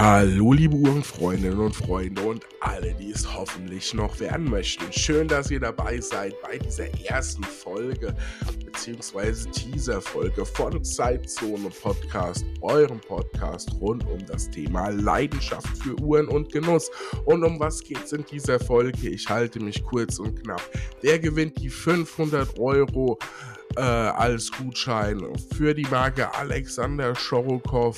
Hallo, liebe Uhrenfreundinnen und Freunde und alle, die es hoffentlich noch werden möchten. Schön, dass ihr dabei seid bei dieser ersten Folge bzw. Teaser-Folge von Zeitzone Podcast, eurem Podcast rund um das Thema Leidenschaft für Uhren und Genuss. Und um was geht es in dieser Folge? Ich halte mich kurz und knapp. Wer gewinnt die 500 Euro? Äh, als Gutschein für die Marke Alexander Schorokow.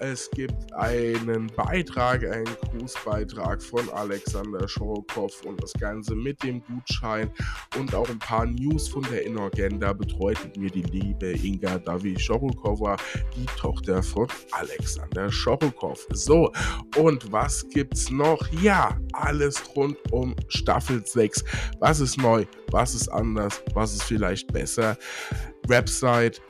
Es gibt einen Beitrag, einen Grußbeitrag von Alexander Schorokow und das Ganze mit dem Gutschein und auch ein paar News von der Inorgenda betreut mit mir die liebe Inga Davi Schorokowa, die Tochter von Alexander Schorokow. So, und was gibt's noch? Ja, alles rund um Staffel 6. Was ist neu? Was ist anders? Was ist vielleicht besser? Website,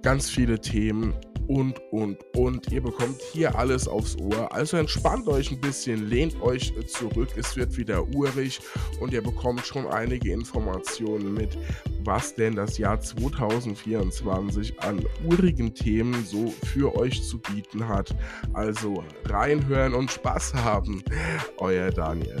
ganz viele Themen und, und, und. Ihr bekommt hier alles aufs Ohr. Also entspannt euch ein bisschen, lehnt euch zurück. Es wird wieder urig und ihr bekommt schon einige Informationen mit, was denn das Jahr 2024 an urigen Themen so für euch zu bieten hat. Also reinhören und Spaß haben. Euer Daniel.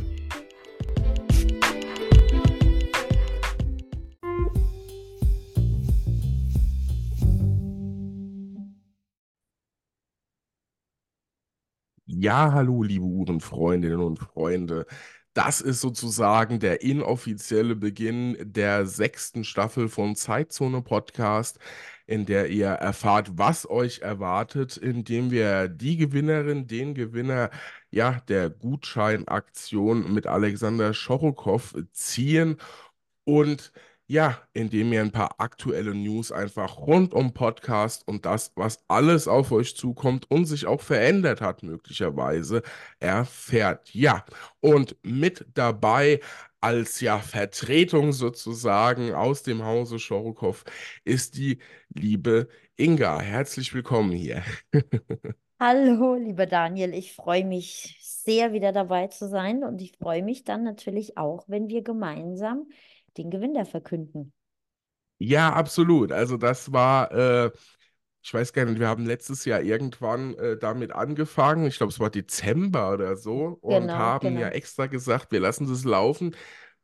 Ja, hallo, liebe Uhrenfreundinnen und Freunde. Das ist sozusagen der inoffizielle Beginn der sechsten Staffel von Zeitzone Podcast, in der ihr erfahrt, was euch erwartet, indem wir die Gewinnerin, den Gewinner ja, der Gutscheinaktion mit Alexander Schorokow ziehen und ja, indem ihr ein paar aktuelle News einfach rund um Podcast und das, was alles auf euch zukommt und sich auch verändert hat, möglicherweise erfährt. Ja, und mit dabei als ja Vertretung sozusagen aus dem Hause Schorokow ist die liebe Inga. Herzlich willkommen hier. Hallo, lieber Daniel. Ich freue mich sehr, wieder dabei zu sein und ich freue mich dann natürlich auch, wenn wir gemeinsam den Gewinner verkünden. Ja, absolut. Also das war, äh, ich weiß gar nicht, wir haben letztes Jahr irgendwann äh, damit angefangen, ich glaube, es war Dezember oder so, und Genau, haben ja genau. extra gesagt, wir lassen es laufen,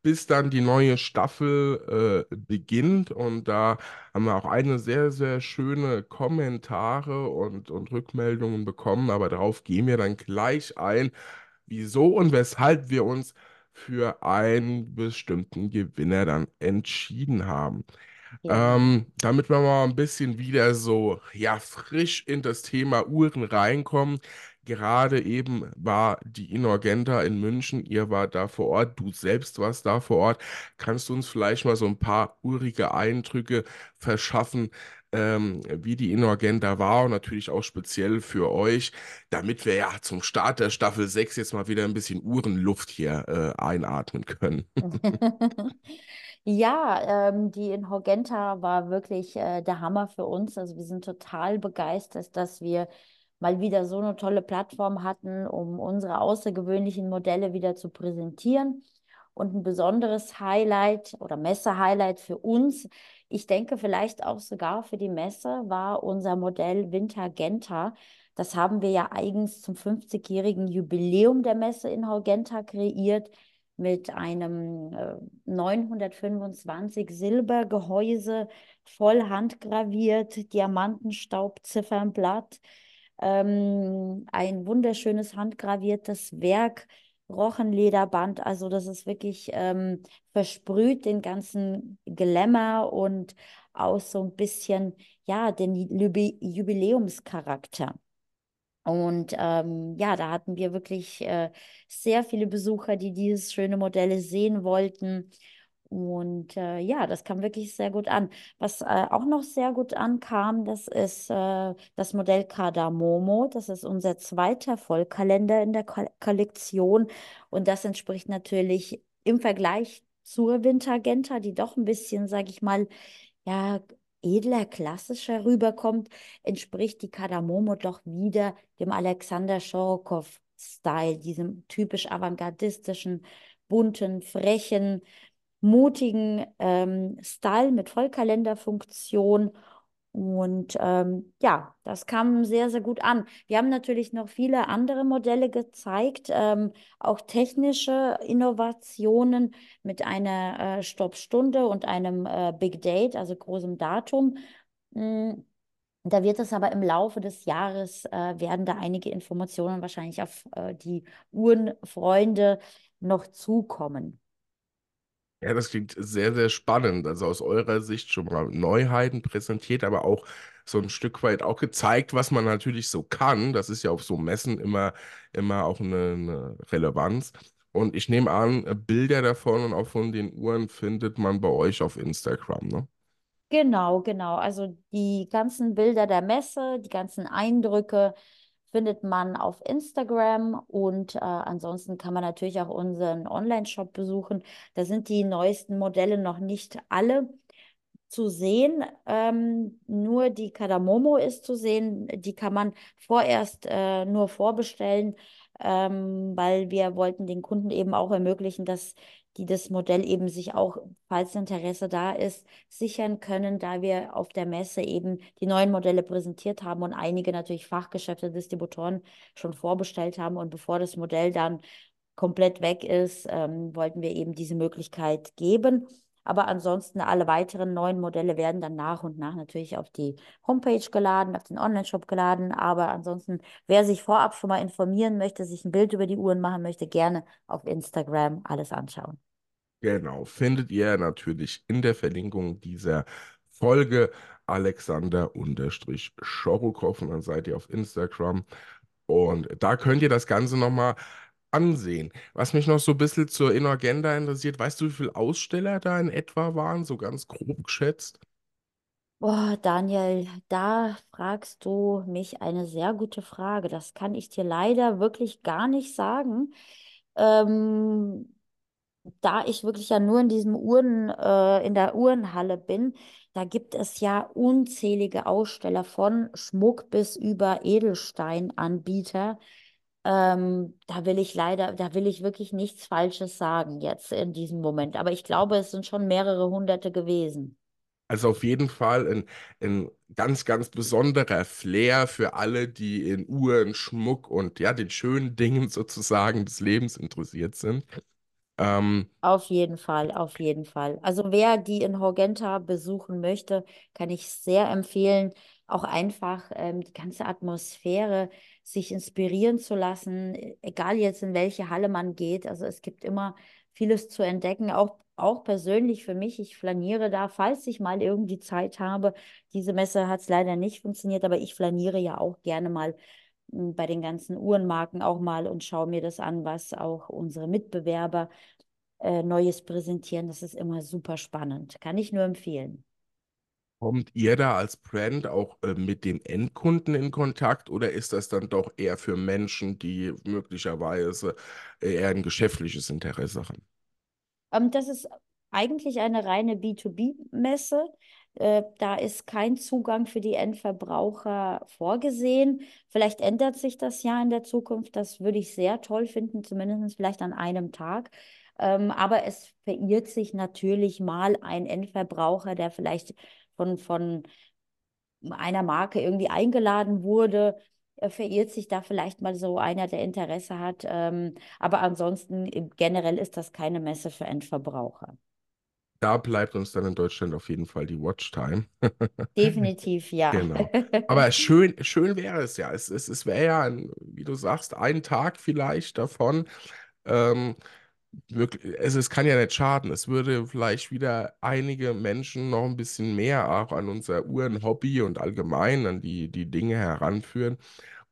bis dann die neue Staffel äh, beginnt. Und da haben wir auch eine sehr, sehr schöne Kommentare und, und Rückmeldungen bekommen, aber darauf gehen wir dann gleich ein, wieso und weshalb wir uns für einen bestimmten Gewinner dann entschieden haben. Ja. Ähm, damit wir mal ein bisschen wieder so, ja, frisch in das Thema Uhren reinkommen. Gerade eben war die Inorgenta in München, ihr wart da vor Ort, du selbst warst da vor Ort. Kannst du uns vielleicht mal so ein paar urige Eindrücke verschaffen, ähm, wie die Inorgenta war und natürlich auch speziell für euch, damit wir ja zum Start der Staffel 6 jetzt mal wieder ein bisschen Uhrenluft hier äh, einatmen können. Ja, ähm, die in Horgenta war wirklich äh, der Hammer für uns. Also wir sind total begeistert, dass wir mal wieder so eine tolle Plattform hatten, um unsere außergewöhnlichen Modelle wieder zu präsentieren. Und ein besonderes Highlight oder Messe-Highlight für uns, ich denke vielleicht auch sogar für die Messe, war unser Modell Winter Genta. Das haben wir ja eigens zum 50-jährigen Jubiläum der Messe in Horgenta kreiert mit einem äh, 925 Silbergehäuse, voll handgraviert, Diamantenstaubziffernblatt, ähm, ein wunderschönes handgraviertes Werk, Rochenlederband. Also das ist wirklich ähm, versprüht den ganzen Glamour und auch so ein bisschen, ja, den Jubi Jubiläumscharakter. Und ähm, ja, da hatten wir wirklich äh, sehr viele Besucher, die dieses schöne Modelle sehen wollten. Und äh, ja, das kam wirklich sehr gut an. Was äh, auch noch sehr gut ankam, das ist äh, das Modell Cardamomo. Das ist unser zweiter Vollkalender in der Ko Kollektion. Und das entspricht natürlich im Vergleich zur Wintergenta, die doch ein bisschen, sage ich mal, ja, edler, klassischer rüberkommt, entspricht die Cardamomo doch wieder dem Alexander Schorokow-Style, diesem typisch avantgardistischen, bunten, frechen, mutigen ähm, Style mit Vollkalenderfunktion Und ähm, ja, das kam sehr, sehr gut an. Wir haben natürlich noch viele andere Modelle gezeigt, ähm, auch technische Innovationen mit einer äh, Stoppstunde und einem äh, Big Date, also großem Datum. Mm, Da wird es aber im Laufe des Jahres, äh, werden da einige Informationen wahrscheinlich auf äh, die Uhrenfreunde noch zukommen. Ja, das klingt sehr, sehr spannend. Also aus eurer Sicht schon mal Neuheiten präsentiert, aber auch so ein Stück weit auch gezeigt, was man natürlich so kann. Das ist ja auf so Messen immer, immer auch eine, eine Relevanz. Und ich nehme an, Bilder davon und auch von den Uhren findet man bei euch auf Instagram, ne? Genau, genau. Also die ganzen Bilder der Messe, die ganzen Eindrücke findet man auf Instagram und äh, ansonsten kann man natürlich auch unseren Online-Shop besuchen. Da sind die neuesten Modelle noch nicht alle zu sehen. Ähm, nur die Kadamomo ist zu sehen. Die kann man vorerst äh, nur vorbestellen, ähm, weil wir wollten den Kunden eben auch ermöglichen, dass die das Modell eben sich auch, falls Interesse da ist, sichern können, da wir auf der Messe eben die neuen Modelle präsentiert haben und einige natürlich Fachgeschäfte, Distributoren schon vorbestellt haben. Und bevor das Modell dann komplett weg ist, ähm, wollten wir eben diese Möglichkeit geben. Aber ansonsten alle weiteren neuen Modelle werden dann nach und nach natürlich auf die Homepage geladen, auf den Online-Shop geladen. Aber ansonsten, wer sich vorab schon mal informieren möchte, sich ein Bild über die Uhren machen möchte, gerne auf Instagram alles anschauen. Genau, findet ihr natürlich in der Verlinkung dieser Folge Alexander-Schorokow und dann seid ihr auf Instagram und da könnt ihr das Ganze nochmal ansehen. Was mich noch so ein bisschen zur InnoAgenda interessiert, weißt du, wie viele Aussteller da in etwa waren, so ganz grob geschätzt? Boah, Daniel, da fragst du mich eine sehr gute Frage. Das kann ich dir leider wirklich gar nicht sagen. Ähm, da ich wirklich ja nur in diesem Uhren, äh, in der Uhrenhalle bin, da gibt es ja unzählige Aussteller von Schmuck bis über Edelsteinanbieter. Ähm, da will ich leider, da will ich wirklich nichts Falsches sagen jetzt in diesem Moment. Aber ich glaube, es sind schon mehrere hunderte gewesen. Also auf jeden Fall ein, ein ganz, ganz besonderer Flair für alle, die in Uhren, Schmuck und ja, den schönen Dingen sozusagen des Lebens interessiert sind. Ähm, Auf jeden Fall, auf jeden Fall. Also wer die in Horgenta besuchen möchte, kann ich sehr empfehlen, auch einfach ähm, die ganze Atmosphäre sich inspirieren zu lassen, e- egal jetzt in welche Halle man geht. Also es gibt immer vieles zu entdecken, auch, auch persönlich für mich. Ich flaniere da, falls ich mal irgendwie Zeit habe. Diese Messe hat es leider nicht funktioniert, aber ich flaniere ja auch gerne mal m, bei den ganzen Uhrenmarken auch mal und schaue mir das an, was auch unsere Mitbewerber äh, Neues präsentieren. Das ist immer super spannend. Kann ich nur empfehlen. Kommt ihr da als Brand auch äh, mit dem Endkunden in Kontakt oder ist das dann doch eher für Menschen, die möglicherweise äh, eher ein geschäftliches Interesse haben? Ähm, das ist eigentlich eine reine B2B-Messe. Äh, da ist kein Zugang für die Endverbraucher vorgesehen. Vielleicht ändert sich das ja in der Zukunft. Das würde ich sehr toll finden, zumindest vielleicht an einem Tag. Ähm, aber es verirrt sich natürlich mal ein Endverbraucher, der vielleicht von, von einer Marke irgendwie eingeladen wurde, verirrt sich da vielleicht mal so einer, der Interesse hat. Ähm, aber ansonsten äh, generell ist das keine Messe für Endverbraucher. Da bleibt uns dann in Deutschland auf jeden Fall die Watchtime. Definitiv ja. Genau. Aber schön, schön wäre es ja. Es, es, es wäre ja, ein, wie du sagst, ein Tag vielleicht davon. Ähm, wirklich, also es kann ja nicht schaden. Es würde vielleicht wieder einige Menschen noch ein bisschen mehr auch an unser Uhrenhobby und allgemein an die, die Dinge heranführen.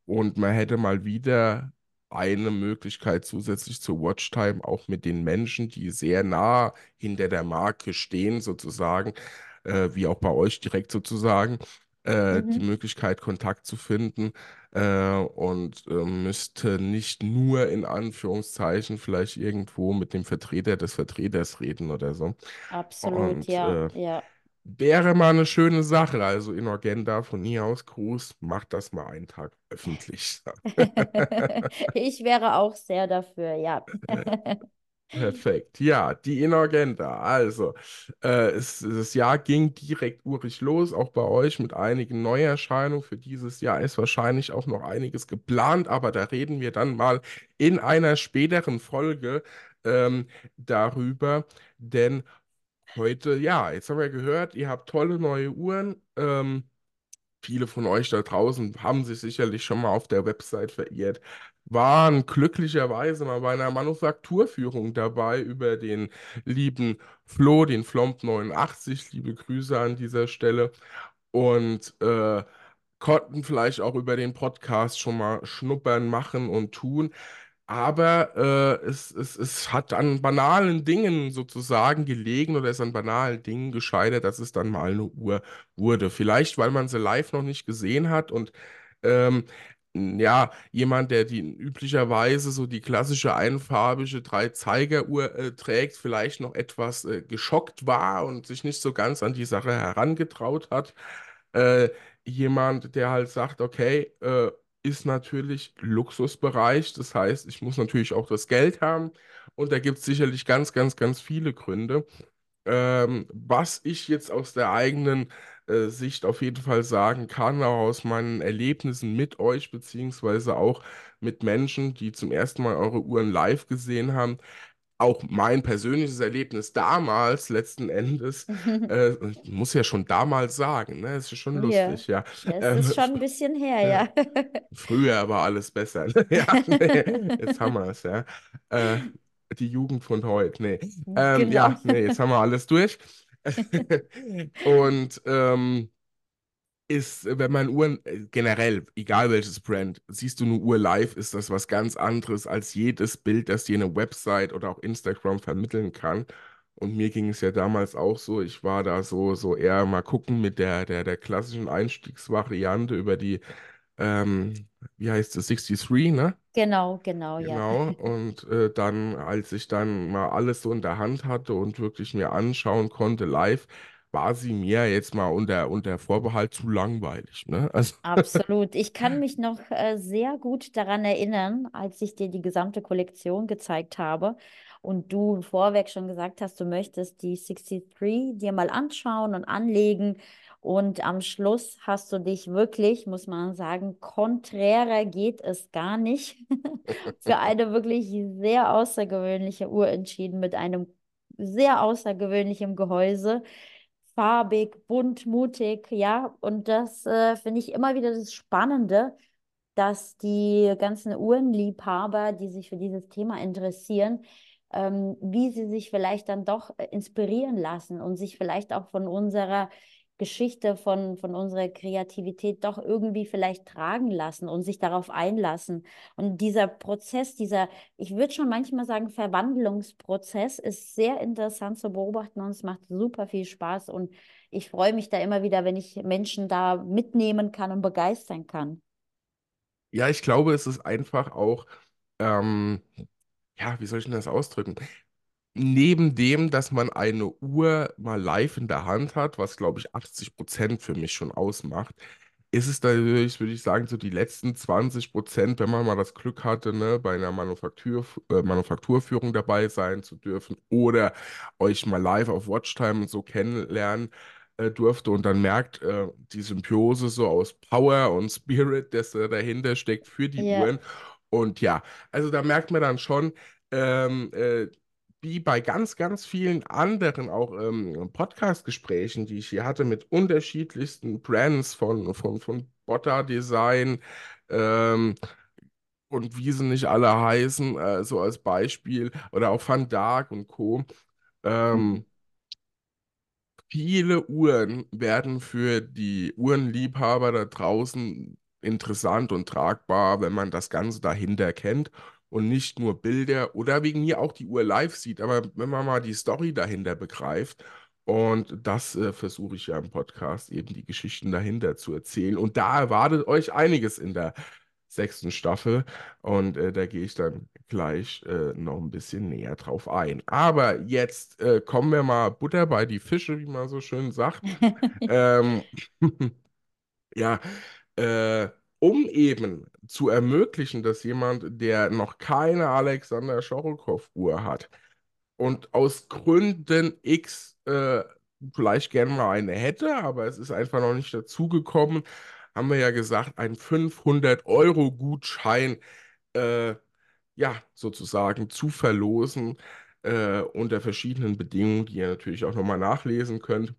Und man hätte mal wieder eine Möglichkeit zusätzlich zur Watchtime auch mit den Menschen, die sehr nah hinter der Marke stehen, sozusagen, äh, wie auch bei euch direkt sozusagen, äh, die Mhm. Möglichkeit, Kontakt zu finden äh, und äh, müsste nicht nur in Anführungszeichen vielleicht irgendwo mit dem Vertreter des Vertreters reden oder so. Absolut, Und ja, äh, ja. wäre mal eine schöne Sache. Also in Agenda von hier aus Gruß, macht das mal einen Tag öffentlich. Ich wäre auch sehr dafür, ja. Perfekt. Ja, die Inagenda. Also, äh, es, das Jahr ging direkt urig los, auch bei euch mit einigen Neuerscheinungen. Für dieses Jahr ist wahrscheinlich auch noch einiges geplant, aber da reden wir dann mal in einer späteren Folge ähm, darüber. Denn heute, ja, jetzt haben wir gehört, ihr habt tolle neue Uhren. Ähm, Viele von euch da draußen haben sich sicherlich schon mal auf der Website verirrt, waren glücklicherweise mal bei einer Manufakturführung dabei über den lieben Flo, den Flomp 89. Liebe Grüße an dieser Stelle. Und äh, konnten vielleicht auch über den Podcast schon mal schnuppern, machen und tun. Aber äh, es, es, es hat an banalen Dingen sozusagen gelegen oder ist an banalen Dingen gescheitert, dass es dann mal eine Uhr wurde. Vielleicht, weil man sie live noch nicht gesehen hat und ähm, ja, jemand, der die üblicherweise so die klassische einfarbige Drei-Zeiger-Uhr äh, trägt, vielleicht noch etwas äh, geschockt war und sich nicht so ganz an die Sache herangetraut hat. Äh, jemand, der halt sagt, okay, äh, ist natürlich Luxusbereich. Das heißt, ich muss natürlich auch das Geld haben. Und da gibt es sicherlich ganz, ganz, ganz viele Gründe. Ähm, was ich jetzt aus der eigenen äh, Sicht auf jeden Fall sagen kann, auch aus meinen Erlebnissen mit euch, beziehungsweise auch mit Menschen, die zum ersten Mal eure Uhren live gesehen haben, auch mein persönliches Erlebnis damals, letzten Endes, äh, ich muss ja schon damals sagen, ne, ist ja schon lustig, ja. ja, es Ähm, ist schon ein bisschen her, ja. ja. Früher war alles besser. ne? Ja, nee, jetzt haben wir es, ja. Äh, die Jugend von heute, nee. Ähm, Genau. ja, nee, jetzt haben wir alles durch. Und ähm, ist, wenn man Uhren äh, generell, egal welches Brand, siehst du eine Uhr live, ist das was ganz anderes als jedes Bild, das dir eine Website oder auch Instagram vermitteln kann. Und mir ging es ja damals auch so, ich war da so, so eher mal gucken mit der, der, der klassischen Einstiegsvariante über die, ähm, wie heißt es, 63, ne? Genau, genau, ja. Genau, und äh, dann, als ich dann mal alles so in der Hand hatte und wirklich mir anschauen konnte live, war sie mir jetzt mal unter, unter Vorbehalt zu langweilig, ne? Also, Absolut. Ich kann mich noch äh, sehr gut daran erinnern, als ich dir die gesamte Kollektion gezeigt habe und du vorweg schon gesagt hast, du möchtest die 63 dir mal anschauen und anlegen. Und am Schluss hast du dich wirklich, muss man sagen, konträrer geht es gar nicht, für eine wirklich sehr außergewöhnliche Uhr entschieden mit einem sehr außergewöhnlichen Gehäuse farbig, bunt, mutig, ja. Und das äh, finde ich immer wieder das Spannende, dass die ganzen Uhrenliebhaber, die sich für dieses Thema interessieren, ähm, wie sie sich vielleicht dann doch äh, inspirieren lassen und sich vielleicht auch von unserer Geschichte, von, von unserer Kreativität doch irgendwie vielleicht tragen lassen und sich darauf einlassen. Und dieser Prozess, dieser, ich würde schon manchmal sagen, Verwandlungsprozess ist sehr interessant zu beobachten und es macht super viel Spaß. Und ich freue mich da immer wieder, wenn ich Menschen da mitnehmen kann und begeistern kann. ja, ich glaube, es ist einfach auch, ähm, ja, wie soll ich denn das ausdrücken? Neben dem, dass man eine Uhr mal live in der Hand hat, was glaube ich 80 Prozent für mich schon ausmacht, ist es natürlich, würde ich sagen, so die letzten 20 Prozent, wenn man mal das Glück hatte, ne, bei einer Manufaktur, äh, Manufakturführung dabei sein zu dürfen oder euch mal live auf Watchtime und so kennenlernen äh, durfte und dann merkt, äh, die Symbiose so aus Power und Spirit, das da dahinter steckt für die Ja. Uhren. Und ja, also da merkt man dann schon, ähm, äh, wie bei ganz, ganz vielen anderen auch ähm, Podcast-Gesprächen, die ich hier hatte mit unterschiedlichsten Brands von, von, von Botta Design ähm, und wie sie nicht alle heißen, äh, so als Beispiel, oder auch Van Dark und Co. Ähm, Viele Uhren werden für die Uhrenliebhaber da draußen interessant und tragbar, wenn man das Ganze dahinter kennt und nicht nur Bilder oder wegen mir auch die Uhr live sieht, aber wenn man mal die Story dahinter begreift. Und das äh, versuche ich ja im Podcast eben die Geschichten dahinter zu erzählen. Und da erwartet euch einiges in der sechsten Staffel. Und äh, da gehe ich dann gleich äh, noch ein bisschen näher drauf ein. Aber jetzt äh, kommen wir mal Butter bei die Fische, wie man so schön sagt. Ähm, ja, äh, um eben zu ermöglichen, dass jemand, der noch keine Alexander Schorokow-Uhr hat, und aus Gründen X äh, vielleicht gerne mal eine hätte, aber es ist einfach noch nicht dazugekommen, haben wir ja gesagt, ein 500-Euro-Gutschein äh, ja, sozusagen zu verlosen äh, unter verschiedenen Bedingungen, die ihr natürlich auch nochmal nachlesen könnt.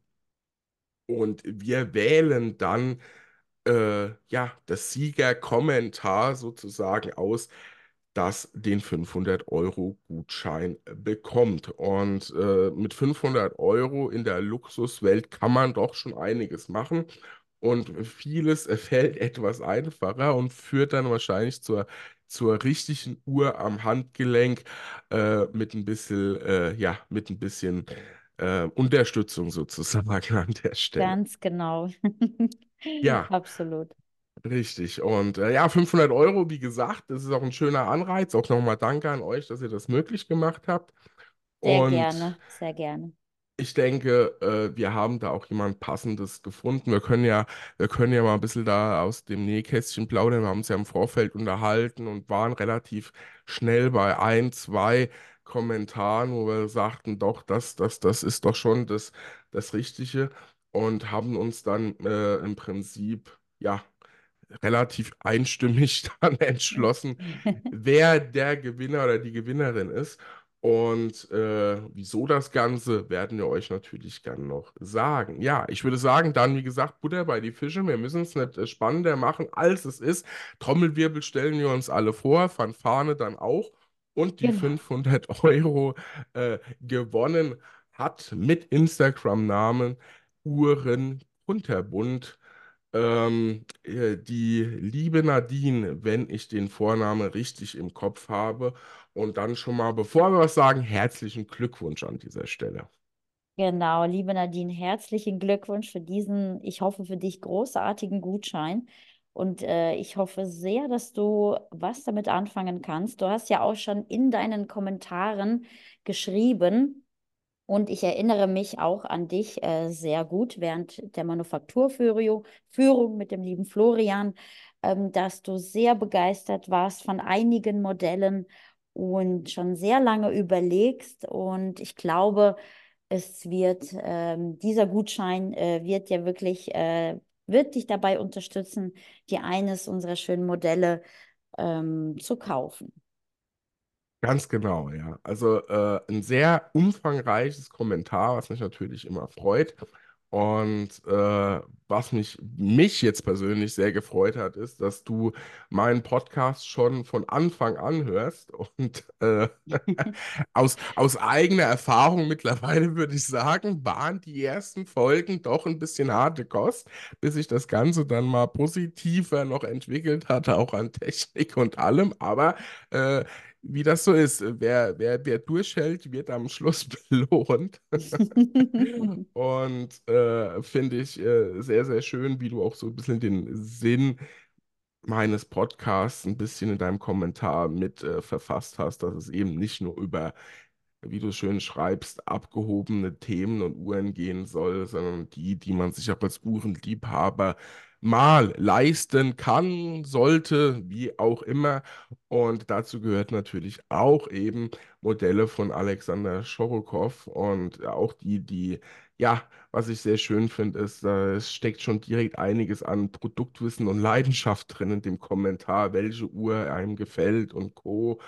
Und wir wählen dann äh, ja das Siegerkommentar sozusagen aus, das den 500-Euro-Gutschein bekommt. Und äh, mit 500 Euro in der Luxuswelt kann man doch schon einiges machen. Und vieles fällt etwas einfacher und führt dann wahrscheinlich zur, zur richtigen Uhr am Handgelenk äh, mit ein bisschen, äh, ja, mit ein bisschen äh, Unterstützung sozusagen an der Stelle. Ganz genau. Ja, Absolut. richtig. Und äh, ja, 500 Euro, wie gesagt, das ist auch ein schöner Anreiz. Auch nochmal danke an euch, dass ihr das möglich gemacht habt. Sehr Und gerne, sehr gerne. ich denke, äh, wir haben da auch jemand Passendes gefunden. Wir können ja, wir können ja mal ein bisschen da aus dem Nähkästchen plaudern. Wir haben uns ja im Vorfeld unterhalten und waren relativ schnell bei ein, zwei Kommentaren, wo wir sagten, doch, das, das, das ist doch schon das, das Richtige und haben uns dann äh, im Prinzip, ja, relativ einstimmig dann entschlossen, wer der Gewinner oder die Gewinnerin ist. Und äh, wieso das Ganze, werden wir euch natürlich gern noch sagen. Ja, ich würde sagen, dann, wie gesagt, Butter bei die Fische. Wir müssen es nicht äh, spannender machen, als es ist. Trommelwirbel stellen wir uns alle vor, Fanfare dann auch. Und die Genau. 500 Euro äh, gewonnen hat mit Instagram-Namen Uhren Kunterbund. Ähm, äh, die liebe Nadine, wenn ich den Vornamen richtig im Kopf habe. Und dann schon mal, bevor wir was sagen, herzlichen Glückwunsch an dieser Stelle. Genau, liebe Nadine, herzlichen Glückwunsch für diesen, ich hoffe für dich großartigen Gutschein. Und äh, ich hoffe sehr, dass du was damit anfangen kannst. Du hast ja auch schon in deinen Kommentaren geschrieben, und ich erinnere mich auch an dich äh, sehr gut während der Manufakturführung Führung mit dem lieben Florian, ähm, dass du sehr begeistert warst von einigen Modellen und schon sehr lange überlegst. Und ich glaube, es wird, ähm, dieser Gutschein äh, wird ja wirklich, äh, wird dich dabei unterstützen, dir eines unserer schönen Modelle ähm, zu kaufen. Ganz genau, ja. Also äh, ein sehr umfangreiches Kommentar, was mich natürlich immer freut. Und äh, was mich, mich jetzt persönlich sehr gefreut hat, ist, dass du meinen Podcast schon von Anfang an hörst. Und äh, aus, aus eigener Erfahrung mittlerweile würde ich sagen, waren die ersten Folgen doch ein bisschen harte Kost, bis sich das Ganze dann mal positiver noch entwickelt hatte, auch an Technik und allem. Aber äh, wie das so ist. Wer, wer, wer durchhält, wird am Schluss belohnt. Und äh, finde ich äh, sehr, sehr schön, wie du auch so ein bisschen den Sinn meines Podcasts ein bisschen in deinem Kommentar mit äh, verfasst hast, dass es eben nicht nur über, wie du schön schreibst, abgehobene Themen und Uhren gehen soll, sondern die, die man sich auch als Uhrenliebhaber mal leisten kann, sollte, wie auch immer. Und dazu gehört natürlich auch eben Modelle von Alexander Schorokow und auch die, die, ja, was ich sehr schön finde, ist, äh, es steckt schon direkt einiges an Produktwissen und Leidenschaft drin in dem Kommentar, welche Uhr einem gefällt und Co.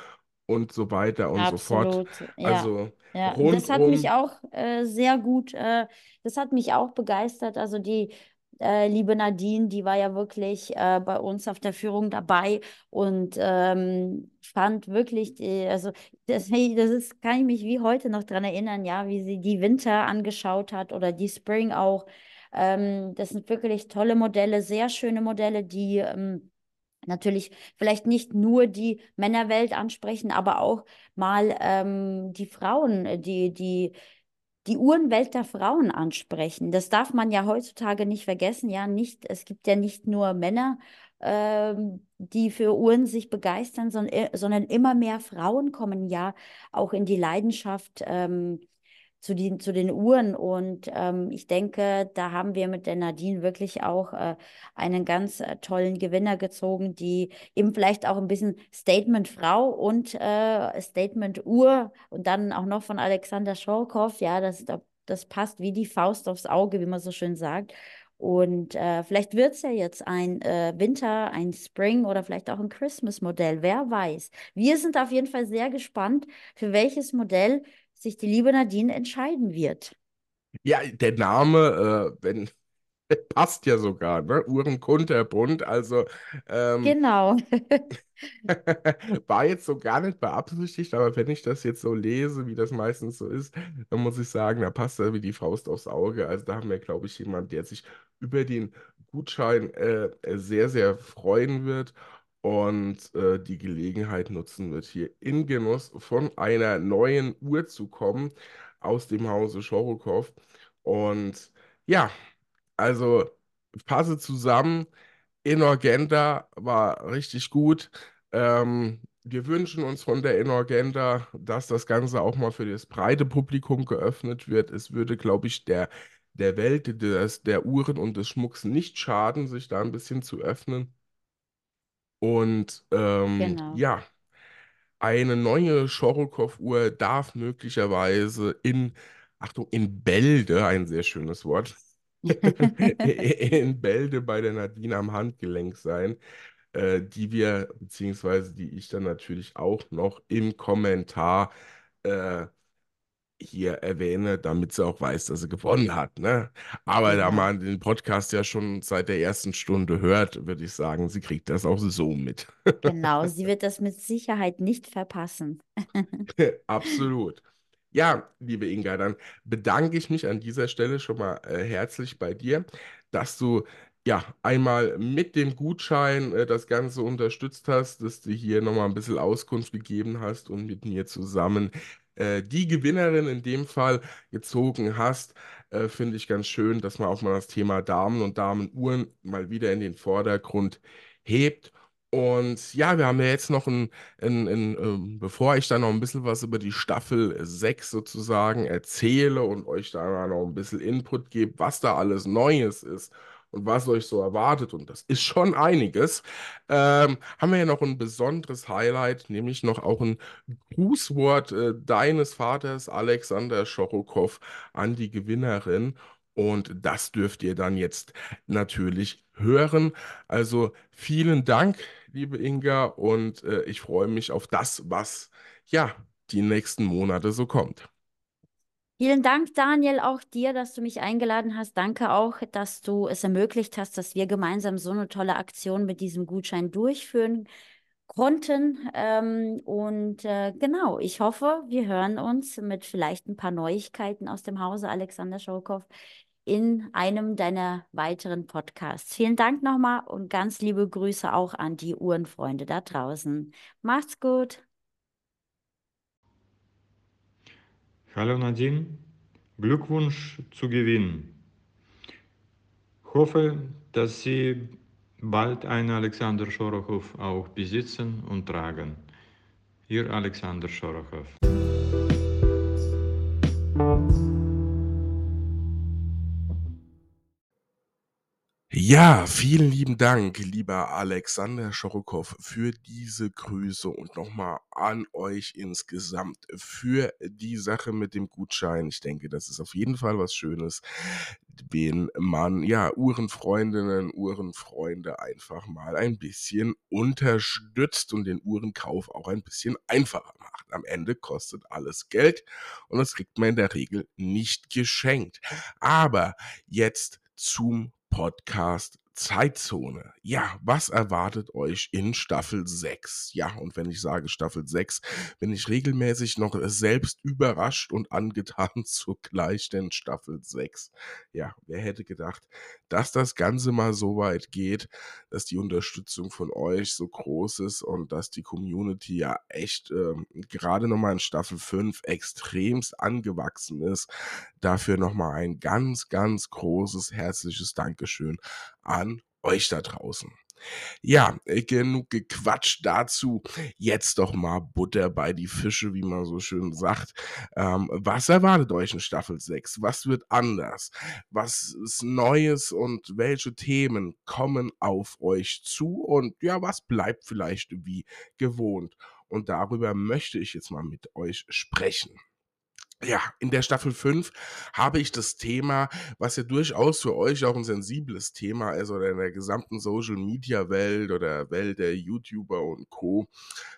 und so weiter und so fort. Absolut, ja. Also Ja, das hat mich auch äh, sehr gut, äh, das hat mich auch begeistert. Also die äh, liebe Nadine, die war ja wirklich äh, bei uns auf der Führung dabei und ähm, fand wirklich, die, also das, das ist, kann ich mich wie heute noch dran erinnern, ja, wie sie die Winter angeschaut hat oder die Spring auch. Ähm, das sind wirklich tolle Modelle, sehr schöne Modelle, die ähm, natürlich vielleicht nicht nur die Männerwelt ansprechen, aber auch mal ähm, die Frauen, äh, die, die, die Uhrenwelt der Frauen ansprechen. Das darf man ja heutzutage nicht vergessen. Ja, nicht, es gibt ja nicht nur Männer, ähm, die für Uhren sich begeistern, sondern, sondern immer mehr Frauen kommen ja auch in die Leidenschaft. Ähm, zu den, zu den Uhren. Und ähm, ich denke, da haben wir mit der Nadine wirklich auch äh, einen ganz äh, tollen Gewinner gezogen, die eben vielleicht auch ein bisschen Statement Frau und äh, Statement Uhr und dann auch noch von Alexander Schorkow. Ja, das, das passt wie die Faust aufs Auge, wie man so schön sagt. Und äh, vielleicht wird es ja jetzt ein äh, Winter, ein Spring oder vielleicht auch ein Christmas-Modell, wer weiß. Wir sind auf jeden Fall sehr gespannt, für welches Modell sich die liebe Nadine entscheiden wird. Ja, der Name, äh, wenn, passt ja sogar, ne? Uhrenkunterbund, also ähm, Genau. war jetzt so gar nicht beabsichtigt, aber wenn ich das jetzt so lese, wie das meistens so ist, dann muss ich sagen, da passt er wie die Faust aufs Auge. Also da haben wir, glaube ich, jemanden, der sich über den Gutschein äh, sehr, sehr freuen wird und äh, die Gelegenheit nutzen wird, hier in Genuss von einer neuen Uhr zu kommen aus dem Hause Schorokow. Und ja, also passe zusammen. Inorgenta war richtig gut. Ähm, wir wünschen uns von der Inorgenta, dass das Ganze auch mal für das breite Publikum geöffnet wird. Es würde, glaube ich, der, der Welt des, der Uhren und des Schmucks nicht schaden, sich da ein bisschen zu öffnen. Und ähm, Genau. ja, eine neue Schorokow-Uhr darf möglicherweise in, Achtung, in Bälde, ein sehr schönes Wort, in Bälde bei der Nadine am Handgelenk sein, äh, die wir, beziehungsweise die ich dann natürlich auch noch im Kommentar äh, hier erwähne, damit sie auch weiß, dass sie gewonnen hat. Ne? Aber da Genau. man den Podcast ja schon seit der ersten Stunde hört, würde ich sagen, sie kriegt das auch so mit. Genau, sie wird das mit Sicherheit nicht verpassen. Absolut. Ja, liebe Inga, dann bedanke ich mich an dieser Stelle schon mal äh, herzlich bei dir, dass du ja einmal mit dem Gutschein äh, das Ganze unterstützt hast, dass du hier nochmal ein bisschen Auskunft gegeben hast und mit mir zusammen äh, die Gewinnerin in dem Fall gezogen hast. Äh, finde ich ganz schön, dass man auch mal das Thema Damen und Damenuhren mal wieder in den Vordergrund hebt. Und ja, wir haben ja jetzt noch ein, ein, ein ähm, bevor ich dann noch ein bisschen was über die Staffel 6 sozusagen erzähle und euch da noch ein bisschen Input gebe, was da alles Neues ist und was euch so erwartet, und das ist schon einiges, ähm, haben wir ja noch ein besonderes Highlight, nämlich noch auch ein Grußwort äh, deines Vaters Alexander Schorokow an die Gewinnerin. Und das dürft ihr dann jetzt natürlich hören. Also vielen Dank, liebe Inga, und äh, ich freue mich auf das, was ja die nächsten Monate so kommt. Vielen Dank, Daniel, auch dir, dass du mich eingeladen hast. Danke auch, dass du es ermöglicht hast, dass wir gemeinsam so eine tolle Aktion mit diesem Gutschein durchführen konnten. Ähm, und äh, genau, ich hoffe, wir hören uns mit vielleicht ein paar Neuigkeiten aus dem Hause Alexander Schaukow in einem deiner weiteren Podcasts. Vielen Dank nochmal und ganz liebe Grüße auch an die Uhrenfreunde da draußen. Macht's gut. Hallo Nadine, Glückwunsch zu Gewinn. Hoffe, dass Sie bald einen Alexander Schorochow auch besitzen und tragen. Ihr Alexander Schorochow. Ja, vielen lieben Dank, lieber Alexander Schorokow, für diese Grüße und nochmal an euch insgesamt für die Sache mit dem Gutschein. Ich denke, das ist auf jeden Fall was Schönes, wenn man ja Uhrenfreundinnen, Uhrenfreunde einfach mal ein bisschen unterstützt und den Uhrenkauf auch ein bisschen einfacher macht. Am Ende kostet alles Geld und das kriegt man in der Regel nicht geschenkt. Aber jetzt zum Podcast Zeitzone. Ja, was erwartet euch in Staffel 6? Ja, und wenn ich sage Staffel 6, bin ich regelmäßig noch selbst überrascht und angetan zugleich, denn Staffel 6. Ja, wer hätte gedacht, dass das Ganze mal so weit geht, dass die Unterstützung von euch so groß ist und dass die Community ja echt ähm, gerade nochmal in Staffel 5 extremst angewachsen ist. Dafür nochmal ein ganz, ganz großes, herzliches Dankeschön an euch da draußen. Ja, genug gequatscht dazu. Jetzt doch mal Butter bei die Fische, wie man so schön sagt. Ähm, was erwartet euch in Staffel 6? Was wird anders? Was ist Neues und welche Themen kommen auf euch zu? Und ja, was bleibt vielleicht wie gewohnt? Und darüber möchte ich jetzt mal mit euch sprechen. Ja, in der Staffel 5 habe ich das Thema, was ja durchaus für euch auch ein sensibles Thema ist oder in der gesamten Social-Media-Welt oder Welt der YouTuber und Co.,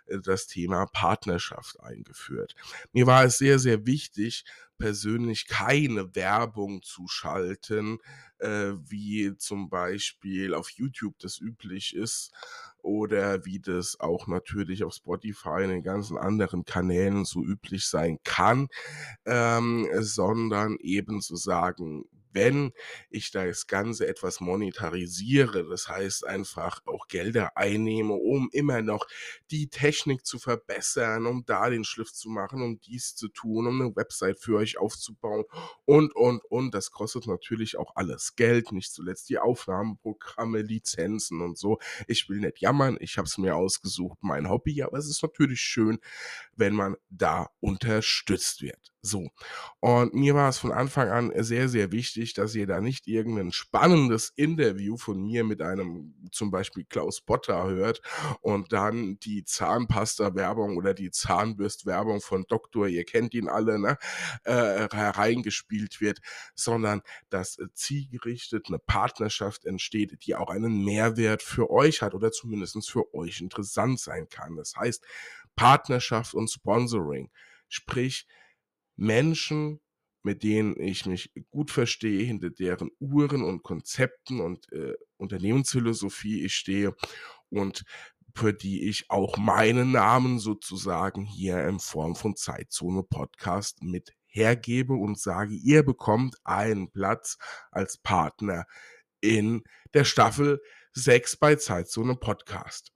äh, das Thema Partnerschaft eingeführt. Mir war es sehr, sehr wichtig, persönlich keine Werbung zu schalten, äh, wie zum Beispiel auf YouTube das üblich ist oder wie das auch natürlich auf Spotify und den ganzen anderen Kanälen so üblich sein kann, ähm, sondern eben zu sagen, wenn ich das Ganze etwas monetarisiere, das heißt einfach auch Gelder einnehme, um immer noch die Technik zu verbessern, um da den Schliff zu machen, um dies zu tun, um eine Website für euch aufzubauen und, und, und. Das kostet natürlich auch alles Geld, nicht zuletzt die Aufnahmeprogramme, Lizenzen und so. Ich will nicht jammern, ich habe es mir ausgesucht, mein Hobby, aber es ist natürlich schön, wenn man da unterstützt wird. So. Und mir war es von Anfang an sehr, sehr wichtig, dass ihr da nicht irgendein spannendes Interview von mir mit einem zum Beispiel Klaus Potter hört und dann die Zahnpasta-Werbung oder die Zahnbürst-Werbung von Doktor, ihr kennt ihn alle, ne, äh, hereingespielt wird, sondern dass zielgerichtet eine Partnerschaft entsteht, die auch einen Mehrwert für euch hat oder zumindest für euch interessant sein kann. Das heißt, Partnerschaft und Sponsoring. Sprich, Menschen, mit denen ich mich gut verstehe, hinter deren Uhren und Konzepten und äh, Unternehmensphilosophie ich stehe und für die ich auch meinen Namen sozusagen hier in Form von Zeitzone Podcast mit hergebe und sage, ihr bekommt einen Platz als Partner in der Staffel 6 bei Zeitzone Podcast.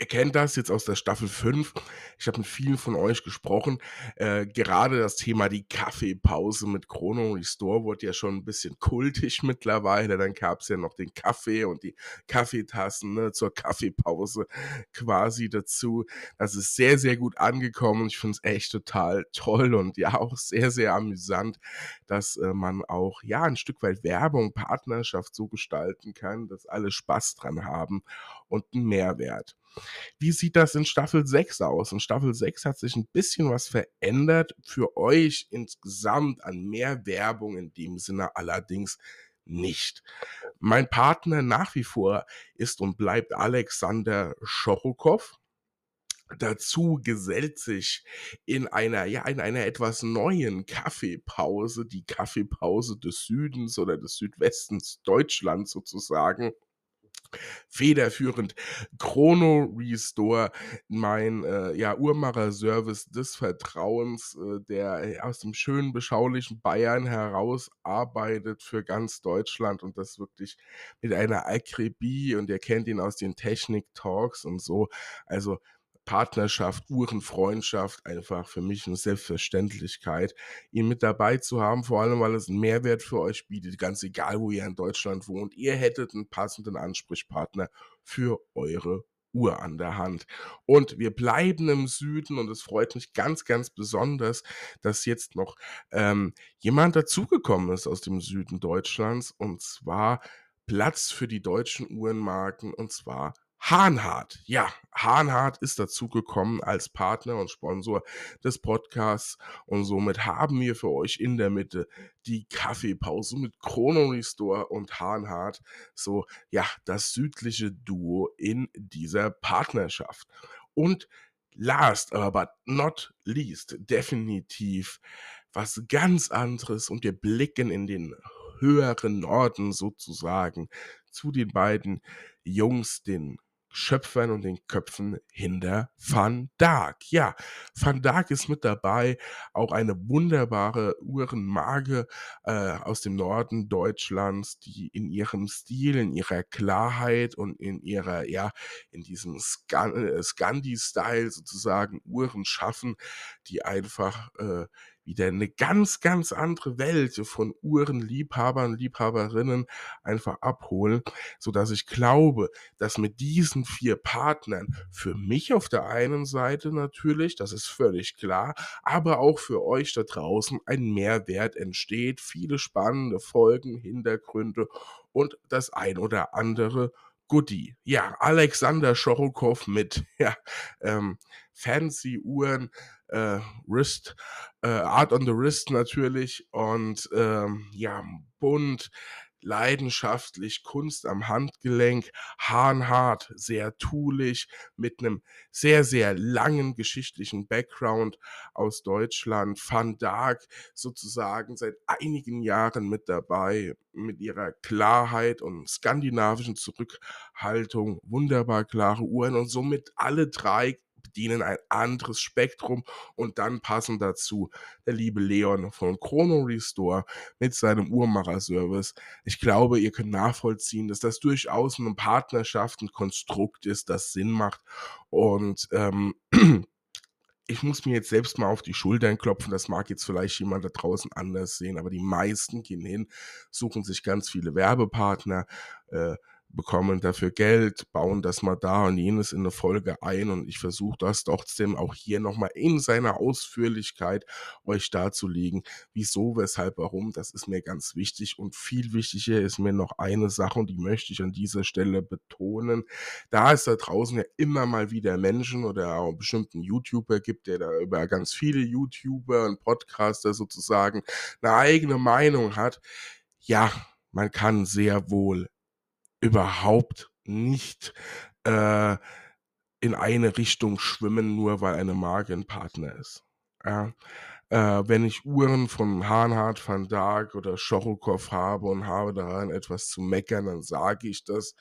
Ihr kennt das jetzt aus der Staffel 5. Ich habe mit vielen von euch gesprochen. Äh, gerade das Thema die Kaffeepause mit Chrono Restore wurde ja schon ein bisschen kultig mittlerweile. Dann gab es ja noch den Kaffee und die Kaffeetassen ne, zur Kaffeepause quasi dazu. Das ist sehr, sehr gut angekommen. Ich finde es echt total toll und ja auch sehr, sehr amüsant, dass äh, man auch ja ein Stück weit Werbung, Partnerschaft so gestalten kann, dass alle Spaß dran haben und einen Mehrwert. Wie sieht das in Staffel 6 aus? In Staffel 6 hat sich ein bisschen was verändert für euch insgesamt an mehr Werbung in dem Sinne allerdings nicht. Mein Partner nach wie vor ist und bleibt Alexander Schorokow. Dazu gesellt sich in einer, ja, in einer etwas neuen Kaffeepause, die Kaffeepause des Südens oder des Südwestens Deutschlands sozusagen, federführend Chrono Restore, mein äh, ja, Uhrmacher-Service des Vertrauens, äh, der äh, aus dem schönen, beschaulichen Bayern heraus arbeitet für ganz Deutschland und das wirklich mit einer Akribie und ihr kennt ihn aus den Technik-Talks und so. Also Partnerschaft, Uhrenfreundschaft einfach für mich eine Selbstverständlichkeit, ihn mit dabei zu haben, vor allem weil es einen Mehrwert für euch bietet, ganz egal, wo ihr in Deutschland wohnt. Ihr hättet einen passenden Ansprechpartner für eure Uhr an der Hand. Und wir bleiben im Süden und es freut mich ganz, ganz besonders, dass jetzt noch ähm, jemand dazugekommen ist aus dem Süden Deutschlands und zwar Platz für die deutschen Uhrenmarken und zwar Hahnhardt. Ja, Hahnhardt ist dazugekommen als Partner und Sponsor des Podcasts und somit haben wir für euch in der Mitte die Kaffeepause mit Chrono Restore und Hahnhardt. So, ja, das südliche Duo in dieser Partnerschaft. Und last but not least, definitiv was ganz anderes und wir blicken in den höheren Norden sozusagen zu den beiden Jungs, den Schöpfern und den Köpfen hinter Van Dark. Ja, Van Dark ist mit dabei, auch eine wunderbare Uhrenmarke äh, aus dem Norden Deutschlands, die in ihrem Stil, in ihrer Klarheit und in ihrer, ja, in diesem äh, Scandi-Style sozusagen Uhren schaffen, die einfach, äh, wieder eine ganz, ganz andere Welt von Uhrenliebhabern, Liebhaberinnen einfach abholen, so dass ich glaube, dass mit diesen vier Partnern für mich auf der einen Seite natürlich, das ist völlig klar, aber auch für euch da draußen ein Mehrwert entsteht, viele spannende Folgen, Hintergründe und das ein oder andere Goodie. Ja, Alexander Schorokow mit ja, ähm, fancy Uhren, äh, Wrist, äh, Art on the Wrist natürlich und ähm, ja, bunt, leidenschaftlich, Kunst am Handgelenk, hahnhart, sehr tulich, mit einem sehr, sehr langen geschichtlichen Background aus Deutschland. Van Dark sozusagen seit einigen Jahren mit dabei, mit ihrer Klarheit und skandinavischen Zurückhaltung, wunderbar klare Uhren und somit alle drei bedienen ein anderes Spektrum und dann passen dazu der liebe Leon von Chrono Restore mit seinem Uhrmacher-Service. Ich glaube, ihr könnt nachvollziehen, dass das durchaus eine Partnerschaft, ein Konstrukt ist, das Sinn macht und ähm, ich muss mir jetzt selbst mal auf die Schultern klopfen, das mag jetzt vielleicht jemand da draußen anders sehen, aber die meisten gehen hin, suchen sich ganz viele Werbepartner, äh, bekommen dafür Geld, bauen das mal da und jenes in eine Folge ein und ich versuche das trotzdem auch hier nochmal in seiner Ausführlichkeit euch darzulegen, wieso, weshalb, warum, das ist mir ganz wichtig und viel wichtiger ist mir noch eine Sache und die möchte ich an dieser Stelle betonen, da es da draußen ja immer mal wieder Menschen oder auch bestimmten YouTuber gibt, der da über ganz viele YouTuber und Podcaster sozusagen eine eigene Meinung hat, ja, man kann sehr wohl überhaupt nicht äh, in eine Richtung schwimmen, nur weil eine Marke ein Partner ist. Ja. Äh, wenn ich Uhren von Hahnhardt, Van Dark oder Schorokow habe und habe daran etwas zu meckern, dann sage ich das.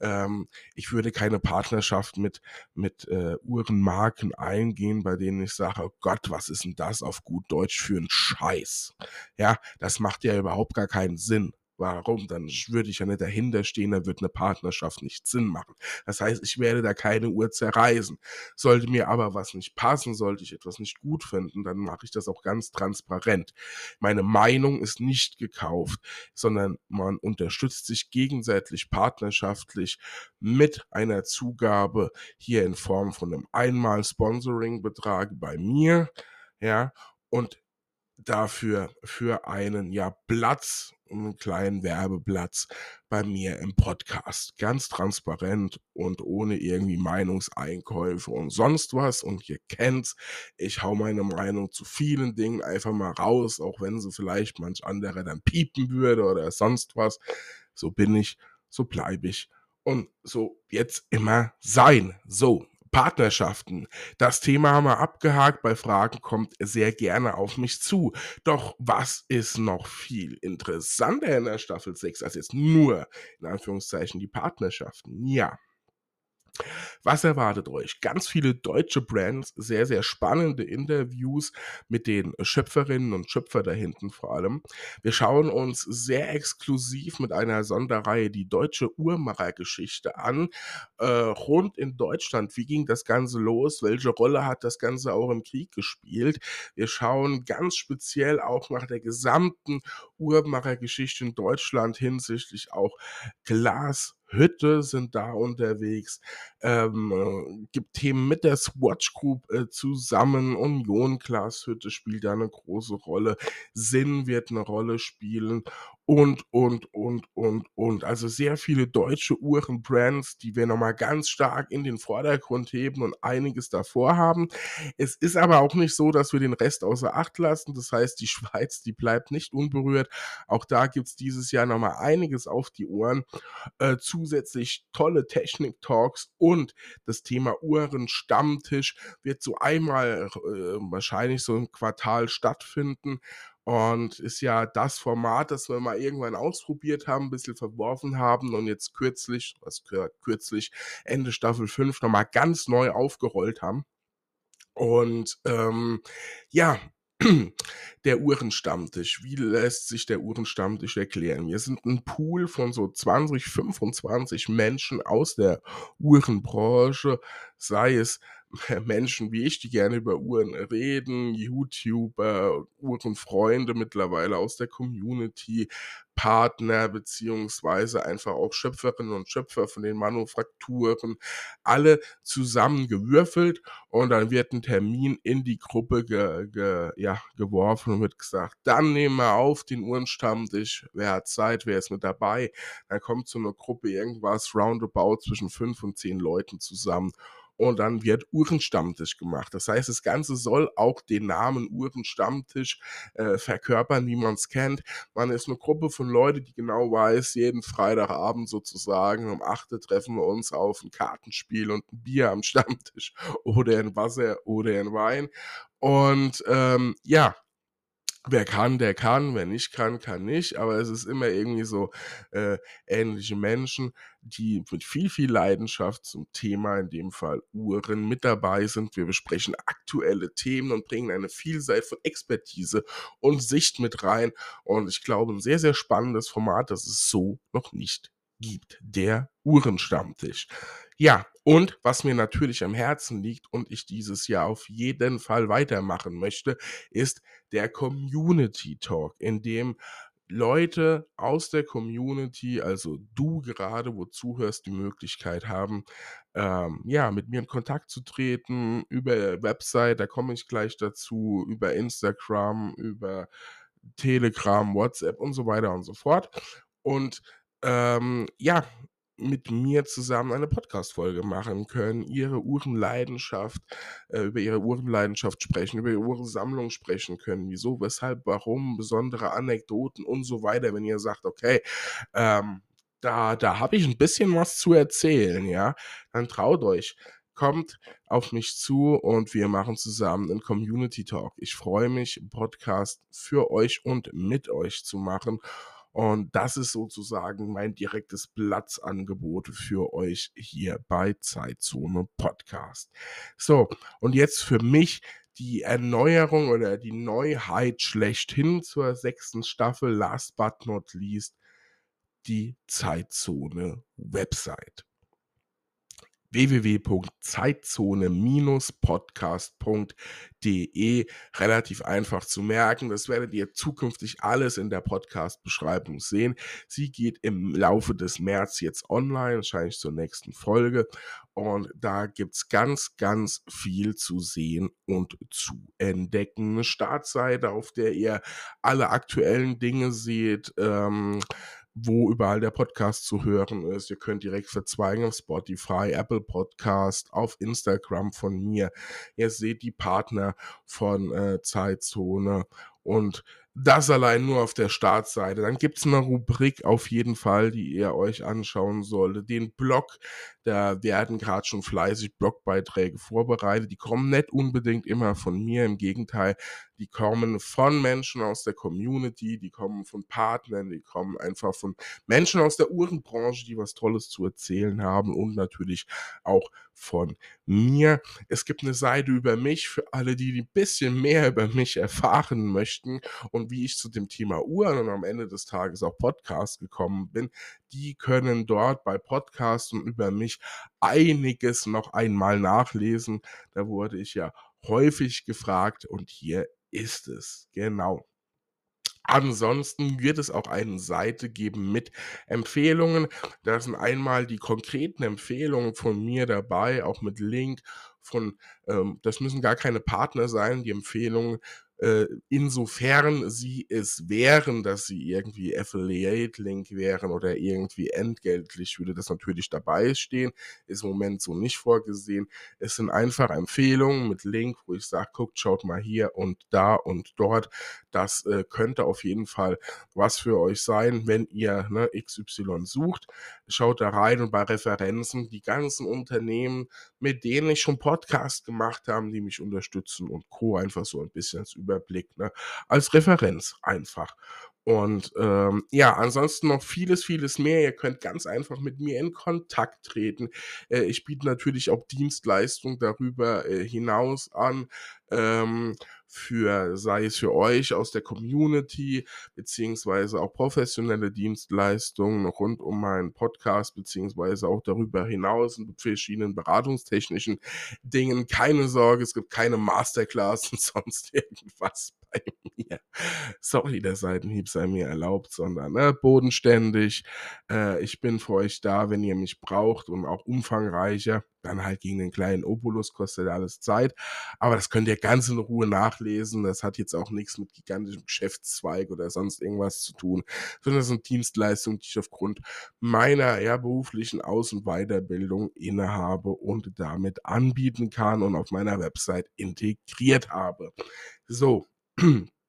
Ähm, ich würde keine Partnerschaft mit, mit äh, Uhrenmarken eingehen, bei denen ich sage, oh Gott, was ist denn das auf gut Deutsch für ein Scheiß? Ja, das macht ja überhaupt gar keinen Sinn. Warum? Dann würde ich ja nicht dahinter stehen, dann wird eine Partnerschaft nicht Sinn machen. Das heißt, ich werde da keine Uhr zerreißen. Sollte mir aber was nicht passen, sollte ich etwas nicht gut finden, dann mache ich das auch ganz transparent. Meine Meinung ist nicht gekauft, sondern man unterstützt sich gegenseitig partnerschaftlich mit einer Zugabe hier in Form von einem einmal Sponsoring-Betrag bei mir, ja, und dafür für einen ja Platz, einen kleinen Werbeplatz bei mir im Podcast. Ganz transparent und ohne irgendwie Meinungseinkäufe und sonst was. Und ihr kennt's, ich hau meine Meinung zu vielen Dingen einfach mal raus, auch wenn sie vielleicht manch anderer dann piepen würde oder sonst was. So bin ich, so bleibe ich und so jetzt immer sein. So, Partnerschaften. Das Thema haben wir abgehakt. Bei Fragen kommt sehr gerne auf mich zu. Doch was ist noch viel interessanter in der Staffel 6 als jetzt nur, in Anführungszeichen, die Partnerschaften? Ja. Was erwartet euch? Ganz viele deutsche Brands, sehr, sehr spannende Interviews mit den Schöpferinnen und Schöpfer da hinten vor allem. Wir schauen uns sehr exklusiv mit einer Sonderreihe die deutsche Uhrmachergeschichte an. Äh, rund in Deutschland, wie ging das Ganze los? Welche Rolle hat das Ganze auch im Krieg gespielt? Wir schauen ganz speziell auch nach der gesamten Uhrmachergeschichte in Deutschland hinsichtlich auch Glas, Hütte sind da unterwegs, ähm, äh, gibt Themen mit der Swatch Group äh, zusammen, Union Glashütte spielt da eine große Rolle, Sinn wird eine Rolle spielen und, und, und, und, und. Also sehr viele deutsche Uhrenbrands, die wir nochmal ganz stark in den Vordergrund heben und einiges davor haben. Es ist aber auch nicht so, dass wir den Rest außer Acht lassen. Das heißt, die Schweiz, die bleibt nicht unberührt. Auch da gibt es dieses Jahr nochmal einiges auf die Ohren. Äh, zusätzlich tolle Technik-Talks und das Thema Uhren-Stammtisch wird so einmal äh, wahrscheinlich so ein Quartal stattfinden. Und ist ja das Format, das wir mal irgendwann ausprobiert haben, ein bisschen verworfen haben und jetzt kürzlich, was kürzlich, Ende Staffel 5 nochmal ganz neu aufgerollt haben. Und ähm, ja, der Uhrenstammtisch. Wie lässt sich der Uhrenstammtisch erklären? Wir sind ein Pool von so 20, 25 Menschen aus der Uhrenbranche, sei es Menschen wie ich, die gerne über Uhren reden, YouTuber, Uhrenfreunde mittlerweile aus der Community, Partner beziehungsweise einfach auch Schöpferinnen und Schöpfer von den Manufakturen, alle zusammengewürfelt und dann wird ein Termin in die Gruppe ge, ge, ja, geworfen und wird gesagt, dann nehmen wir auf den Uhrenstammtisch, wer hat Zeit, wer ist mit dabei, dann kommt so eine Gruppe irgendwas roundabout zwischen fünf und zehn Leuten zusammen und dann wird Uhrenstammtisch gemacht. Das heißt, das Ganze soll auch den Namen Uhrenstammtisch äh, verkörpern, wie man es kennt. Man ist eine Gruppe von Leuten, die genau weiß, jeden Freitagabend sozusagen um 8 Uhr treffen wir uns auf ein Kartenspiel und ein Bier am Stammtisch oder ein Wasser oder ein Wein. Und ähm, ja, Wer kann, der kann, wer nicht kann, kann nicht. Aber es ist immer irgendwie so äh, ähnliche Menschen, die mit viel, viel Leidenschaft zum Thema, in dem Fall Uhren, mit dabei sind. Wir besprechen aktuelle Themen und bringen eine Vielseite von Expertise und Sicht mit rein. Und ich glaube, ein sehr, sehr spannendes Format, das es so noch nicht gibt. Der Uhrenstammtisch. Ja, und was mir natürlich am Herzen liegt und ich dieses Jahr auf jeden Fall weitermachen möchte, ist der Community Talk, in dem Leute aus der Community, also du gerade, wo zuhörst, die Möglichkeit haben, ähm, ja, mit mir in Kontakt zu treten, über Website, da komme ich gleich dazu, über Instagram, über Telegram, WhatsApp und so weiter und so fort. Und ähm, ja, mit mir zusammen eine Podcast-Folge machen können, ihre Uhrenleidenschaft, äh, über ihre Uhrenleidenschaft sprechen, über ihre Uhrensammlung sprechen können, wieso, weshalb, warum, besondere Anekdoten und so weiter, wenn ihr sagt, okay, ähm, da, da habe ich ein bisschen was zu erzählen, ja, dann traut euch kommt auf mich zu und wir machen zusammen einen Community Talk. Ich freue mich, Podcast für euch und mit euch zu machen. Und das ist sozusagen mein direktes Platzangebot für euch hier bei Zeitzone Podcast. So, und jetzt für mich die Erneuerung oder die Neuheit schlechthin zur sechsten Staffel, last but not least, die Zeitzone Website www.zeitzone-podcast.de. Relativ einfach zu merken. Das werdet ihr zukünftig alles in der Podcast-Beschreibung sehen. Sie geht im Laufe des März jetzt online, wahrscheinlich zur nächsten Folge. Und da gibt es ganz, ganz viel zu sehen und zu entdecken. Eine Startseite, auf der ihr alle aktuellen Dinge seht. Ähm, wo überall der Podcast zu hören ist. Ihr könnt direkt verzweigen auf Spotify, Apple Podcast, auf Instagram von mir. Ihr seht die Partner von äh, Zeitzone und das allein nur auf der Startseite. Dann gibt es eine Rubrik auf jeden Fall, die ihr euch anschauen solltet. Den Blog, da werden gerade schon fleißig Blogbeiträge vorbereitet. Die kommen nicht unbedingt immer von mir, im Gegenteil, die kommen von Menschen aus der Community, die kommen von Partnern, die kommen einfach von Menschen aus der Uhrenbranche, die was Tolles zu erzählen haben und natürlich auch von mir. Es gibt eine Seite über mich für alle, die ein bisschen mehr über mich erfahren möchten und wie ich zu dem Thema Uhren und am Ende des Tages auch Podcast gekommen bin. Die können dort bei Podcasten über mich einiges noch einmal nachlesen. Da wurde ich ja häufig gefragt und hier ist es. Genau. Ansonsten wird es auch eine Seite geben mit Empfehlungen. Da sind einmal die konkreten Empfehlungen von mir dabei, auch mit Link von, ähm, das müssen gar keine Partner sein, die Empfehlungen äh, insofern sie es wären, dass sie irgendwie Affiliate-Link wären oder irgendwie entgeltlich, würde das natürlich dabei stehen. Ist im Moment so nicht vorgesehen. Es sind einfach Empfehlungen mit Link, wo ich sage, guckt, schaut mal hier und da und dort. Das äh, könnte auf jeden Fall was für euch sein, wenn ihr ne, XY sucht. Schaut da rein und bei Referenzen die ganzen Unternehmen, mit denen ich schon Podcast gemacht habe, die mich unterstützen und Co. einfach so ein bisschen als Über Überblick, ne? als Referenz einfach. Und ähm, ja, ansonsten noch vieles, vieles mehr. Ihr könnt ganz einfach mit mir in Kontakt treten. Äh, ich biete natürlich auch Dienstleistungen darüber äh, hinaus an. Ähm, für, sei es für euch aus der Community, beziehungsweise auch professionelle Dienstleistungen rund um meinen Podcast, beziehungsweise auch darüber hinaus mit verschiedenen beratungstechnischen Dingen. Keine Sorge, es gibt keine Masterclass und sonst irgendwas bei mir. Sorry, der Seitenhieb sei mir erlaubt, sondern ne, bodenständig. Äh, ich bin für euch da, wenn ihr mich braucht und auch umfangreicher. Dann halt gegen den kleinen Opulus kostet alles Zeit. Aber das könnt ihr ganz in Ruhe nachlesen. Das hat jetzt auch nichts mit gigantischem Geschäftszweig oder sonst irgendwas zu tun, sondern das sind Dienstleistungen, die ich aufgrund meiner ja, beruflichen Aus- und Weiterbildung innehabe und damit anbieten kann und auf meiner Website integriert habe. So,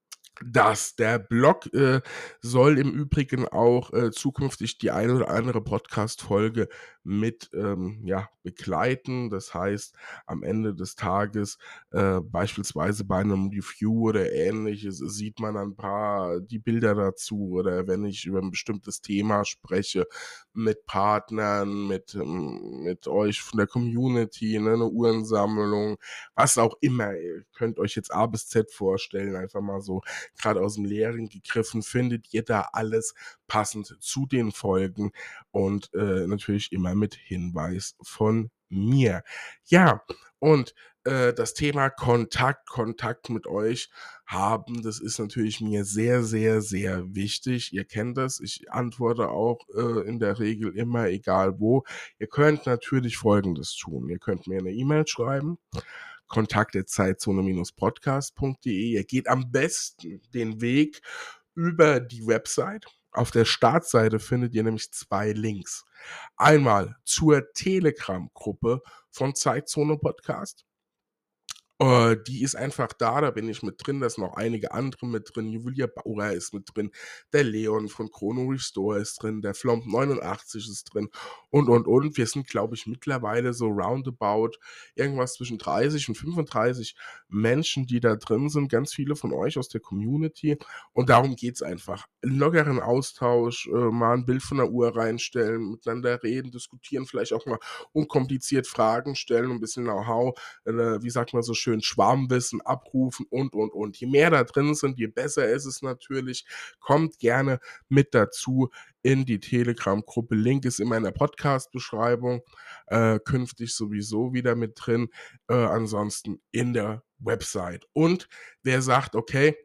dass der Blog äh, soll im Übrigen auch äh, zukünftig die eine oder andere Podcast-Folge mit ähm, ja, begleiten. Das heißt, am Ende des Tages, äh, beispielsweise bei einem Review oder ähnliches, sieht man ein paar die Bilder dazu oder wenn ich über ein bestimmtes Thema spreche mit Partnern, mit, ähm, mit euch von der Community, ne, eine Uhrensammlung, was auch immer. Ihr könnt euch jetzt A bis Z vorstellen, einfach mal so gerade aus dem Leeren gegriffen, findet ihr da alles passend zu den Folgen und äh, natürlich immer mit Hinweis von mir. Ja, und äh, das Thema Kontakt, Kontakt mit euch haben, das ist natürlich mir sehr, sehr, sehr wichtig. Ihr kennt das. Ich antworte auch äh, in der Regel immer, egal wo. Ihr könnt natürlich Folgendes tun. Ihr könnt mir eine E-Mail schreiben kontakte-zeitzone-podcast.de. Ihr geht am besten den Weg über die Website auf der Startseite findet ihr nämlich zwei Links. Einmal zur Telegram-Gruppe von Zeitzone Podcast äh, die ist einfach da, da bin ich mit drin, da sind noch einige andere mit drin. Julia Bauer ist mit drin, der Leon von Chrono Restore ist drin, der Flomp 89 ist drin und und und. Wir sind, glaube ich, mittlerweile so roundabout irgendwas zwischen 30 und 35 Menschen, die da drin sind. Ganz viele von euch aus der Community. Und darum geht es einfach. Lockeren Austausch, äh, mal ein Bild von der Uhr reinstellen, miteinander reden, diskutieren, vielleicht auch mal unkompliziert Fragen stellen, ein bisschen Know-how, äh, wie sagt man so schön, schön Schwarmwissen abrufen und, und, und. Je mehr da drin sind, je besser ist es natürlich. Kommt gerne mit dazu in die Telegram-Gruppe. Link ist in meiner Podcast-Beschreibung. Äh, künftig sowieso wieder mit drin. Äh, ansonsten in der Website. Und wer sagt, okay,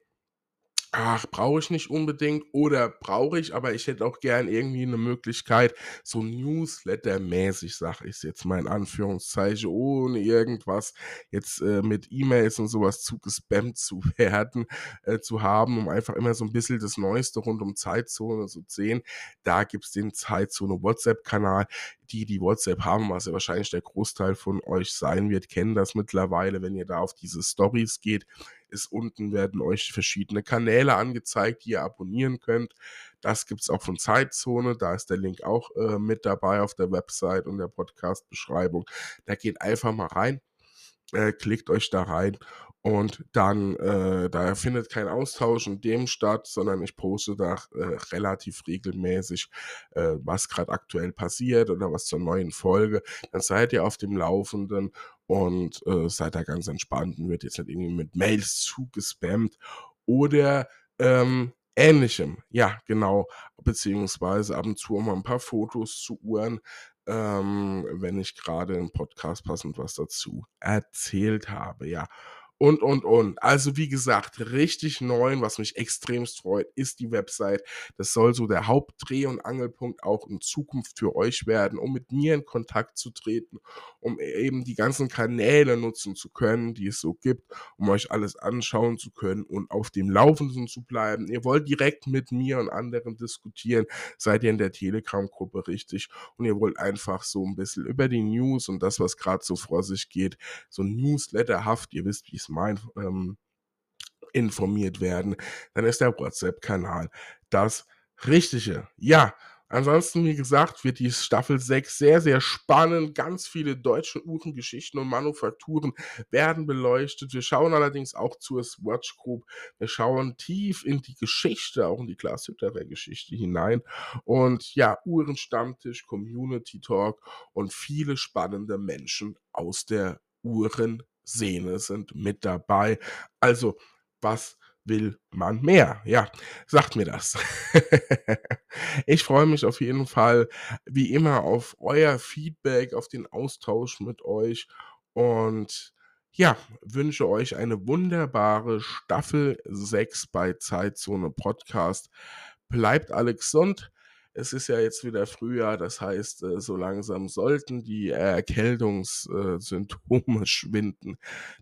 ach, brauche ich nicht unbedingt oder brauche ich, aber ich hätte auch gern irgendwie eine Möglichkeit, so Newsletter-mäßig, sage ich jetzt mal in Anführungszeichen, ohne irgendwas jetzt äh, mit E-Mails und sowas zugespammt zu werden, äh, zu haben, um einfach immer so ein bisschen das Neueste rund um Zeitzone zu sehen. Da gibt es den Zeitzone WhatsApp-Kanal. Die, die WhatsApp haben, was ja wahrscheinlich der Großteil von euch sein wird, kennen das mittlerweile, wenn ihr da auf diese Stories geht ist unten werden euch verschiedene Kanäle angezeigt, die ihr abonnieren könnt. Das gibt es auch von Zeitzone, da ist der Link auch äh, mit dabei auf der Website und der Podcast-Beschreibung. Da geht einfach mal rein, äh, klickt euch da rein und dann, äh, da findet kein Austausch in dem statt, sondern ich poste da äh, relativ regelmäßig, äh, was gerade aktuell passiert oder was zur neuen Folge. Dann seid ihr auf dem Laufenden und äh, seid da ganz entspannt und wird jetzt nicht irgendwie mit Mails zugespammt oder ähm, ähnlichem. Ja, genau. Beziehungsweise ab und zu mal ein paar Fotos zu Uhren, ähm, wenn ich gerade im Podcast passend was dazu erzählt habe. Ja und, und, und. Also wie gesagt, richtig neu, was mich extremst freut, ist die Website. Das soll so der Hauptdreh- und Angelpunkt auch in Zukunft für euch werden, um mit mir in Kontakt zu treten, um eben die ganzen Kanäle nutzen zu können, die es so gibt, um euch alles anschauen zu können und auf dem Laufenden zu bleiben. Ihr wollt direkt mit mir und anderen diskutieren, seid ihr in der Telegram-Gruppe richtig und ihr wollt einfach so ein bisschen über die News und das, was gerade so vor sich geht, so newsletterhaft, ihr wisst, wie es mein ähm, informiert werden, dann ist der WhatsApp-Kanal das Richtige. Ja, ansonsten, wie gesagt, wird die Staffel 6 sehr, sehr spannend. Ganz viele deutsche Uhrengeschichten und Manufakturen werden beleuchtet. Wir schauen allerdings auch zur Swatch Group. Wir schauen tief in die Geschichte, auch in die Glashütterer Geschichte hinein. Und ja, Uhrenstammtisch, Community Talk und viele spannende Menschen aus der Uhren Sehne sind mit dabei. Also, was will man mehr? Ja, sagt mir das. ich freue mich auf jeden Fall wie immer auf euer Feedback, auf den Austausch mit euch und ja, wünsche euch eine wunderbare Staffel 6 bei Zeitzone Podcast. Bleibt alle gesund. Es ist ja jetzt wieder Frühjahr, das heißt, äh, so langsam sollten die Erkältungssymptome schwinden.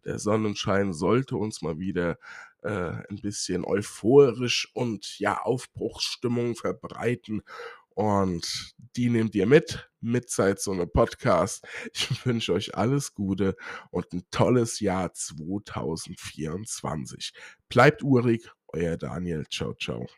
Der Sonnenschein sollte uns mal wieder äh, ein bisschen euphorisch und ja, Aufbruchsstimmung verbreiten. Und die nehmt ihr mit, mit Zeit so eine Podcast. Ich wünsche euch alles Gute und ein tolles Jahr 2024. Bleibt urig, euer Daniel. Ciao, ciao.